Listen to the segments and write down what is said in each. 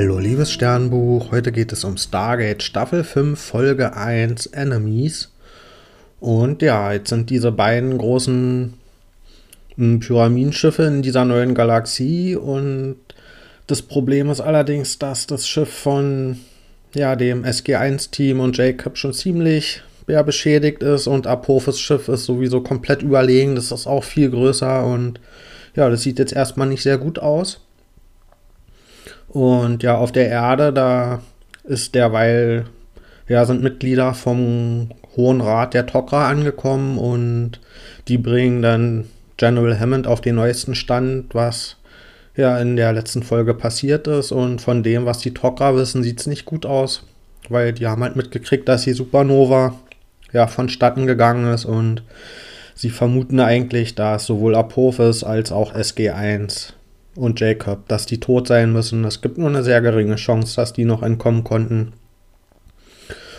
Hallo liebes Sternbuch, heute geht es um Stargate Staffel 5 Folge 1 Enemies. Und ja, jetzt sind diese beiden großen hm, Pyramidenschiffe in dieser neuen Galaxie und das Problem ist allerdings, dass das Schiff von ja, dem SG1-Team und Jacob schon ziemlich ja, beschädigt ist und Apophis Schiff ist sowieso komplett überlegen. Das ist auch viel größer und ja, das sieht jetzt erstmal nicht sehr gut aus. Und ja, auf der Erde, da ist derweil, ja, sind Mitglieder vom Hohen Rat der Tok'ra angekommen und die bringen dann General Hammond auf den neuesten Stand, was ja in der letzten Folge passiert ist. Und von dem, was die Tok'ra wissen, sieht es nicht gut aus, weil die haben halt mitgekriegt, dass die Supernova ja vonstatten gegangen ist und sie vermuten eigentlich, dass sowohl Apophis als auch SG1 und Jacob, dass die tot sein müssen. Es gibt nur eine sehr geringe Chance, dass die noch entkommen konnten.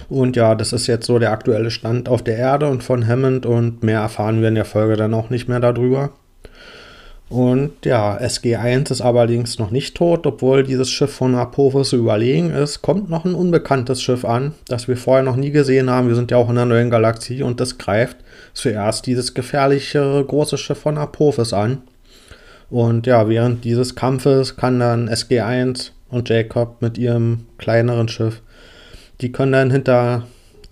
Und ja, das ist jetzt so der aktuelle Stand auf der Erde und von Hammond und mehr erfahren wir in der Folge dann auch nicht mehr darüber. Und ja, SG1 ist allerdings noch nicht tot, obwohl dieses Schiff von Apophis überlegen ist. Kommt noch ein unbekanntes Schiff an, das wir vorher noch nie gesehen haben. Wir sind ja auch in einer neuen Galaxie und das greift zuerst dieses gefährliche große Schiff von Apophis an. Und ja, während dieses Kampfes kann dann SG1 und Jacob mit ihrem kleineren Schiff, die können dann hinter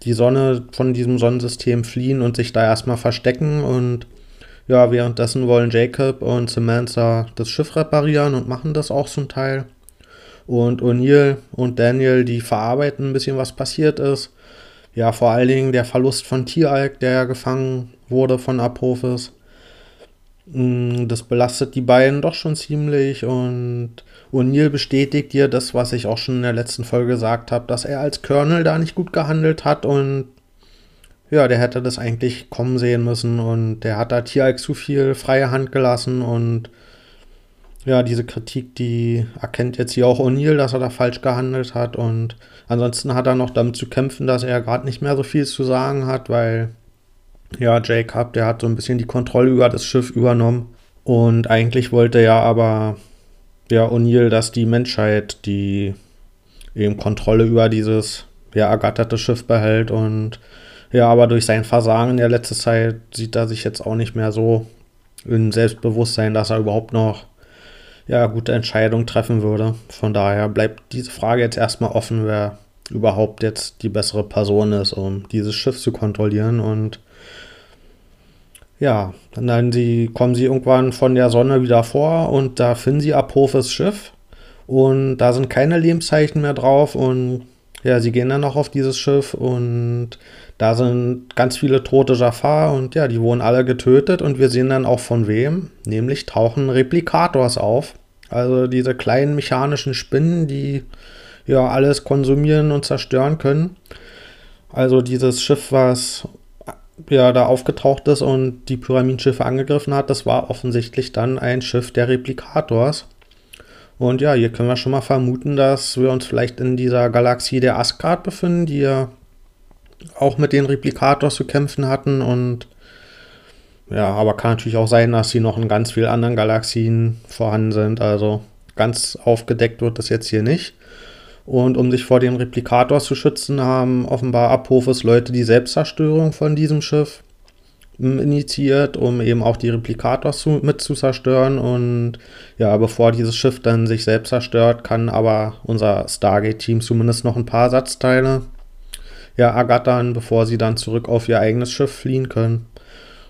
die Sonne von diesem Sonnensystem fliehen und sich da erstmal verstecken. Und ja, währenddessen wollen Jacob und Samantha das Schiff reparieren und machen das auch zum Teil. Und O'Neill und Daniel, die verarbeiten ein bisschen, was passiert ist. Ja, vor allen Dingen der Verlust von Tieralk, der gefangen wurde von Apophis. Mm, das belastet die beiden doch schon ziemlich und O'Neill bestätigt dir das, was ich auch schon in der letzten Folge gesagt habe, dass er als Colonel da nicht gut gehandelt hat und ja, der hätte das eigentlich kommen sehen müssen und der hat da Tieralk zu viel freie Hand gelassen und ja, diese Kritik, die erkennt jetzt hier auch O'Neill, dass er da falsch gehandelt hat und ansonsten hat er noch damit zu kämpfen, dass er gerade nicht mehr so viel zu sagen hat, weil ja, Jacob, der hat so ein bisschen die Kontrolle über das Schiff übernommen. Und eigentlich wollte ja aber ja O'Neill, dass die Menschheit die eben Kontrolle über dieses ja ergatterte Schiff behält und ja, aber durch sein Versagen in der letzten Zeit sieht er sich jetzt auch nicht mehr so in Selbstbewusstsein, dass er überhaupt noch ja, gute Entscheidungen treffen würde. Von daher bleibt diese Frage jetzt erstmal offen, wer überhaupt jetzt die bessere Person ist, um dieses Schiff zu kontrollieren. Und ja, dann sie, kommen sie irgendwann von der Sonne wieder vor und da finden sie Apophis Schiff und da sind keine Lebenszeichen mehr drauf und ja, sie gehen dann noch auf dieses Schiff und da sind ganz viele tote Jafar und ja, die wurden alle getötet und wir sehen dann auch von wem, nämlich tauchen Replikators auf. Also diese kleinen mechanischen Spinnen, die ja alles konsumieren und zerstören können. Also dieses Schiff, was ja da aufgetaucht ist und die Pyramidenschiffe angegriffen hat, das war offensichtlich dann ein Schiff der Replikators. Und ja, hier können wir schon mal vermuten, dass wir uns vielleicht in dieser Galaxie der Asgard befinden, die ja auch mit den Replikators zu kämpfen hatten. Und ja, aber kann natürlich auch sein, dass sie noch in ganz vielen anderen Galaxien vorhanden sind. Also ganz aufgedeckt wird das jetzt hier nicht. Und um sich vor dem Replikator zu schützen, haben offenbar Apophis Leute die Selbstzerstörung von diesem Schiff hm, initiiert, um eben auch die Replikators zu, mit zu zerstören. Und ja, bevor dieses Schiff dann sich selbst zerstört, kann aber unser Stargate-Team zumindest noch ein paar Ersatzteile ja, ergattern, bevor sie dann zurück auf ihr eigenes Schiff fliehen können.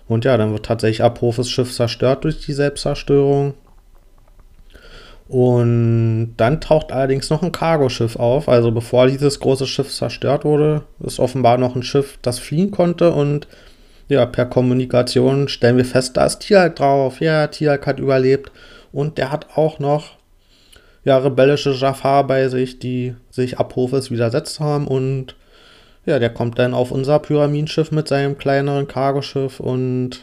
Und ja, dann wird tatsächlich Apophis Schiff zerstört durch die Selbstzerstörung. Und dann taucht allerdings noch ein Cargoschiff auf. Also bevor dieses große Schiff zerstört wurde, ist offenbar noch ein Schiff, das fliehen konnte. Und ja, per Kommunikation stellen wir fest, da ist Tialk drauf. Ja, Tialk hat überlebt. Und der hat auch noch ja, rebellische Jafar bei sich, die sich Apophis widersetzt haben. Und ja, der kommt dann auf unser Pyramidenschiff mit seinem kleineren Cargoschiff. Und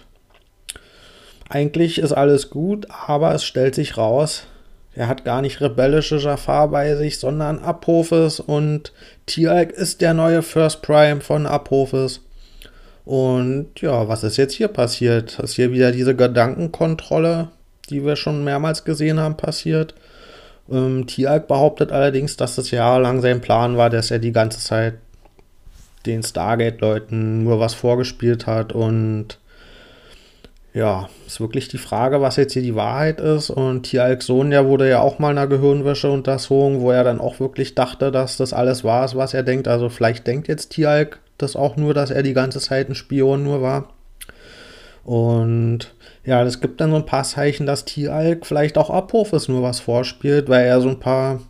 eigentlich ist alles gut, aber es stellt sich raus, er hat gar nicht rebellische Jafar bei sich, sondern Apophis und Tialk ist der neue First Prime von Apophis. Und ja, was ist jetzt hier passiert? Ist hier wieder diese Gedankenkontrolle, die wir schon mehrmals gesehen haben, passiert? Ähm, Tialk behauptet allerdings, dass es jahrelang sein Plan war, dass er die ganze Zeit den Stargate-Leuten nur was vorgespielt hat und ja, ist wirklich die Frage, was jetzt hier die Wahrheit ist. Und Tialks Sohn, der wurde ja auch mal einer Gehirnwäsche unterzogen, wo er dann auch wirklich dachte, dass das alles war, was er denkt. Also vielleicht denkt jetzt Tialk das auch nur, dass er die ganze Zeit ein Spion nur war. Und ja, es gibt dann so ein paar Zeichen, dass Tialk vielleicht auch Apophis nur was vorspielt, weil er so ein paar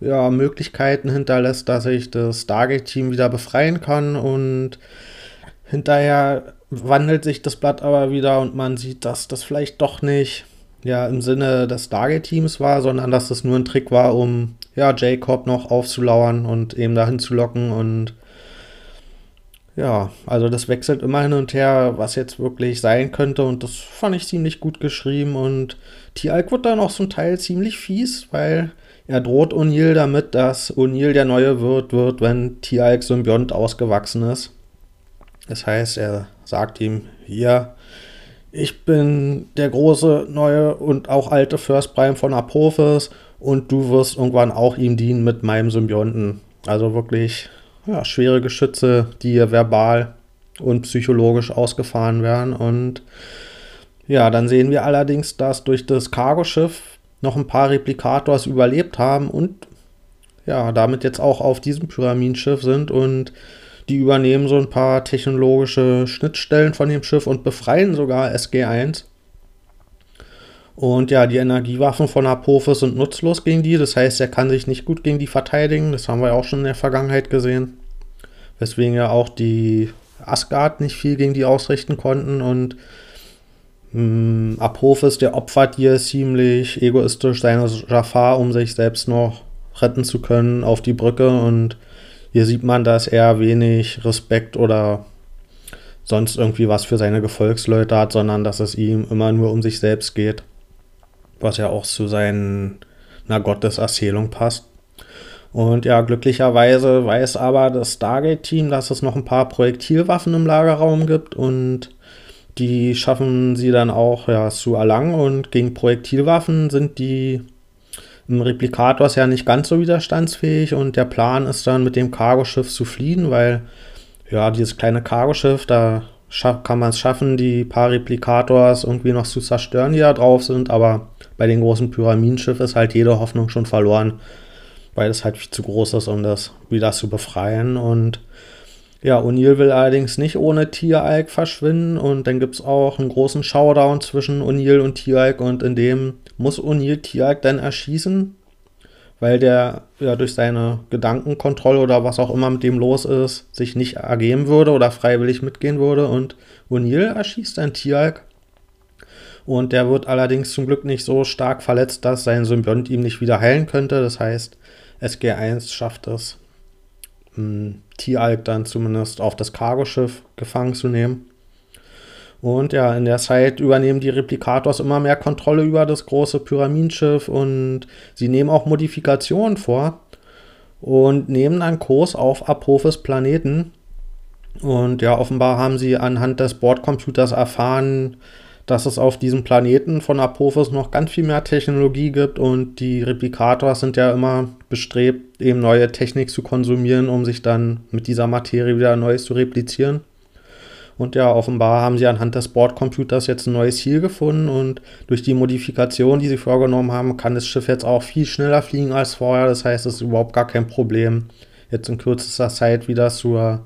ja, Möglichkeiten hinterlässt, dass sich das Stargate-Team wieder befreien kann und hinterher wandelt sich das Blatt aber wieder und man sieht, dass das vielleicht doch nicht ja im Sinne des Stargate-Teams war, sondern dass das nur ein Trick war, um ja Jacob noch aufzulauern und eben dahin zu locken und ja, also das wechselt immer hin und her, was jetzt wirklich sein könnte und das fand ich ziemlich gut geschrieben und T-Alk wird dann auch zum Teil ziemlich fies, weil er droht O'Neill damit, dass O'Neill der neue Wirt wird, wenn T-Alk Symbiont ausgewachsen ist. Das heißt, er sagt ihm, hier, ich bin der große, neue und auch alte First Prime von Apophis und du wirst irgendwann auch ihm dienen mit meinem Symbionten. Also wirklich ja, schwere Geschütze, die verbal und psychologisch ausgefahren werden. Und ja, dann sehen wir allerdings, dass durch das Cargoschiff noch ein paar Replikators überlebt haben und ja, damit jetzt auch auf diesem Pyramidenschiff sind und die übernehmen so ein paar technologische Schnittstellen von dem Schiff und befreien sogar SG1. Und ja, die Energiewaffen von Apophis sind nutzlos gegen die. Das heißt, er kann sich nicht gut gegen die verteidigen. Das haben wir auch schon in der Vergangenheit gesehen. Weswegen ja auch die Asgard nicht viel gegen die ausrichten konnten. Und mh, hm, Apophis, der opfert hier ziemlich egoistisch seine Jafar, um sich selbst noch retten zu können auf die Brücke. Und hier sieht man, dass er wenig Respekt oder sonst irgendwie was für seine Gefolgsleute hat, sondern dass es ihm immer nur um sich selbst geht. Was ja auch zu seiner Gotteserzählung passt. Und ja, glücklicherweise weiß aber das Stargate-Team, dass es noch ein paar Projektilwaffen im Lagerraum gibt und die schaffen sie dann auch ja, zu erlangen. Und gegen Projektilwaffen sind die im Replikator ist ja nicht ganz so widerstandsfähig und der Plan ist dann mit dem Cargoschiff zu fliehen, weil ja, dieses kleine Cargoschiff, da kann man es schaffen, die paar Replikators irgendwie noch zu zerstören, die da drauf sind, aber bei den großen Pyramidenschiff ist halt jede Hoffnung schon verloren, weil es halt viel zu groß ist, um das wieder zu befreien und ja, O'Neill will allerdings nicht ohne Tieralk verschwinden und dann gibt es auch einen großen Showdown zwischen O'Neill und Tieralk und in dem muss O'Neill Tieralk dann erschießen, weil der ja durch seine Gedankenkontrolle oder was auch immer mit dem los ist, sich nicht ergeben würde oder freiwillig mitgehen würde und O'Neill erschießt dann Tieralk und der wird allerdings zum Glück nicht so stark verletzt, dass sein Symbiont ihm nicht wieder heilen könnte. Das heißt, SG1 schafft es, Tialk dann zumindest auf das Cargoschiff gefangen zu nehmen. Und ja, in der Zeit übernehmen die Replikators immer mehr Kontrolle über das große Pyramidenschiff und sie nehmen auch Modifikationen vor und nehmen dann Kurs auf Apophis Planeten. Und ja, offenbar haben sie anhand des Bordcomputers erfahren, dass es auf diesem Planeten von Apophis noch ganz viel mehr Technologie gibt und die Replikators sind ja immer bestrebt, eben neue Technik zu konsumieren, um sich dann mit dieser Materie wieder Neues zu replizieren. Und ja, offenbar haben sie anhand des Bordcomputers jetzt ein neues Ziel gefunden und durch die Modifikation, die sie vorgenommen haben, kann das Schiff jetzt auch viel schneller fliegen als vorher. Das heißt, es ist überhaupt gar kein Problem, jetzt in kürzester Zeit wieder zur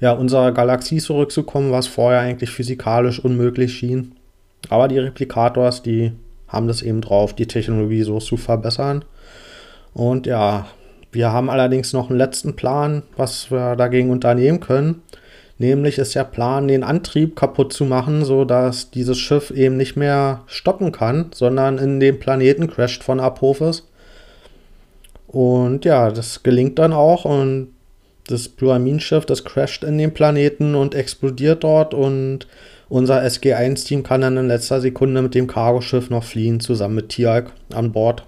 ja, unserer Galaxie zurückzukommen, was vorher eigentlich physikalisch unmöglich schien. Aber die Replikators, die haben das eben drauf, die Technologie so zu verbessern. Und ja, wir haben allerdings noch einen letzten Plan, was wir dagegen unternehmen können. Nämlich ist der Plan, den Antrieb kaputt zu machen, sodass dieses Schiff eben nicht mehr stoppen kann, sondern in den Planeten crasht von Apophis. Und ja, das gelingt dann auch und das Pyramidenschiff, das crasht in den Planeten und explodiert dort und unser SG1-Team kann dann in letzter Sekunde mit dem Cargoschiff noch fliehen, zusammen mit Tialk an Bord.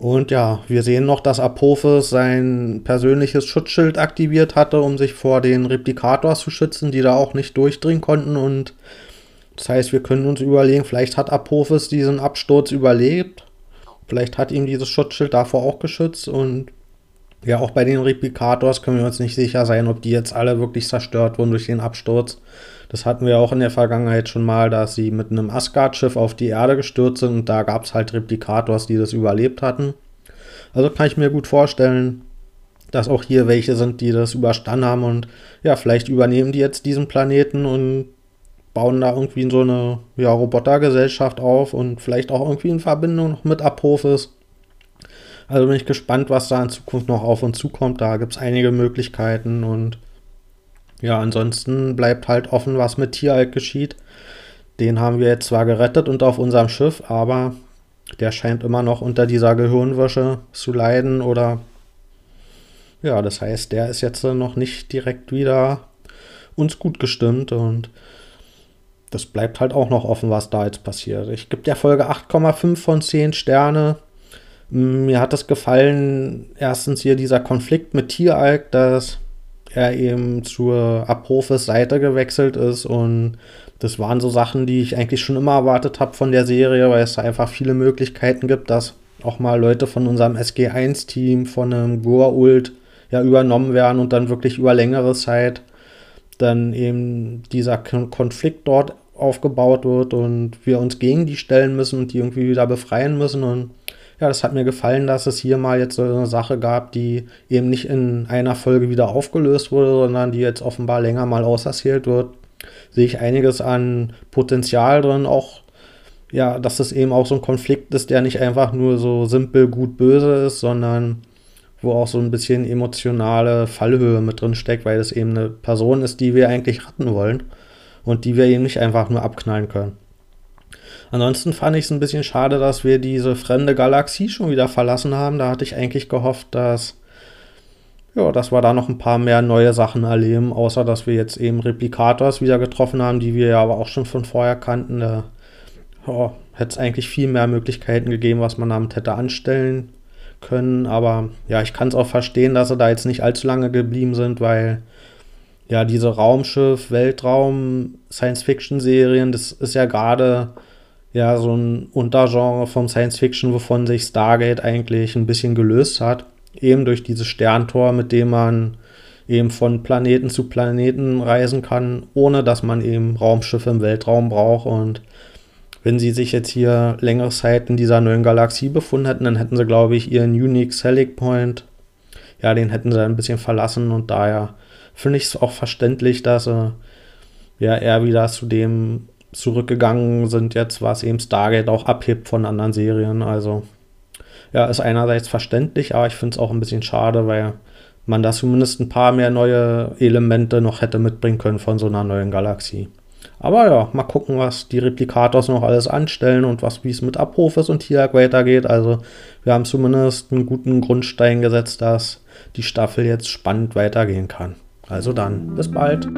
Und ja, wir sehen noch, dass Apophis sein persönliches Schutzschild aktiviert hatte, um sich vor den Replikators zu schützen, die da auch nicht durchdringen konnten. Und das heißt, wir können uns überlegen, vielleicht hat Apophis diesen Absturz überlebt, Vielleicht hat ihm dieses Schutzschild davor auch geschützt und ja, auch bei den Replicators können wir uns nicht sicher sein, ob die jetzt alle wirklich zerstört wurden durch den Absturz. Das hatten wir auch in der Vergangenheit schon mal, dass sie mit einem Asgard-Schiff auf die Erde gestürzt sind und da gab es halt Replicators, die das überlebt hatten. Also kann ich mir gut vorstellen, dass auch hier welche sind, die das überstanden haben und ja, vielleicht übernehmen die jetzt diesen Planeten und bauen da irgendwie so eine ja, Robotergesellschaft auf und vielleicht auch irgendwie in Verbindung noch mit Apophis. Also bin ich gespannt, was da in Zukunft noch auf uns zukommt. Da gibt es einige Möglichkeiten und ja, ansonsten bleibt halt offen, was mit Tieralk geschieht. Den haben wir jetzt zwar gerettet und auf unserem Schiff, aber der scheint immer noch unter dieser Gehirnwäsche zu leiden oder ja, das heißt, der ist jetzt noch nicht direkt wieder uns gut gestimmt und das bleibt halt auch noch offen, was da jetzt passiert. Ich gebe der Folge 8,5 von 10 Sterne. Mir hat es gefallen, erstens hier dieser Konflikt mit Tieralk, dass er eben zur Apophis Seite gewechselt ist und das waren so Sachen, die ich eigentlich schon immer erwartet habe von der Serie, weil es da einfach viele Möglichkeiten gibt, dass auch mal Leute von unserem SG1-Team, von einem Goa'uld ja übernommen werden und dann wirklich über längere Zeit dann eben dieser Konflikt dort aufgebaut wird und wir uns gegen die stellen müssen und die irgendwie wieder befreien müssen. Und ja, das hat mir gefallen, dass es hier mal jetzt so eine Sache gab, die eben nicht in einer Folge wieder aufgelöst wurde, sondern die jetzt offenbar länger mal auserzählt wird. Sehe ich einiges an Potenzial drin, auch ja, dass es eben auch so ein Konflikt ist, der nicht einfach nur so simpel gut böse ist, sondern wo auch so ein bisschen emotionale Fallhöhe mit drin steckt, weil es eben eine Person ist, die wir eigentlich retten wollen und die wir eben nicht einfach nur abknallen können. Ansonsten fand ich es ein bisschen schade, dass wir diese fremde Galaxie schon wieder verlassen haben. Da hatte ich eigentlich gehofft, dass, ja, dass wir da noch ein paar mehr neue Sachen erleben, außer dass wir jetzt eben Replikators wieder getroffen haben, die wir ja aber auch schon von vorher kannten. Da ja, hätte es eigentlich viel mehr Möglichkeiten gegeben, was man damit hätte anstellen können. Aber ja, ich kann es auch verstehen, dass sie da jetzt nicht allzu lange geblieben sind, weil ja, diese Raumschiff, Weltraum, Science-Fiction-Serien, das ist ja gerade ja so ein Untergenre vom Science-Fiction, wovon sich Stargate eigentlich ein bisschen gelöst hat. Eben durch dieses Sterntor, mit dem man eben von Planeten zu Planeten reisen kann, ohne dass man eben Raumschiffe im Weltraum braucht. Und wenn sie sich jetzt hier längere Zeit in dieser neuen Galaxie befunden hätten, dann hätten sie, glaube ich, ihren Unique Selling Point, ja, den hätten sie ein bisschen verlassen und daher finde ich es auch verständlich, dass sie ja eher wieder zu dem zurückgegangen sind, jetzt was eben Stargate auch abhebt von anderen Serien. Also ja, ist einerseits verständlich, aber ich finde es auch ein bisschen schade, weil man da zumindest ein paar mehr neue Elemente noch hätte mitbringen können von so einer neuen Galaxie. Aber ja, mal gucken, was die Replikators noch alles anstellen und was, wie es mit Apophis und Tiag weitergeht. Also, wir haben zumindest einen guten Grundstein gesetzt, dass die Staffel jetzt spannend weitergehen kann. Also dann, bis bald.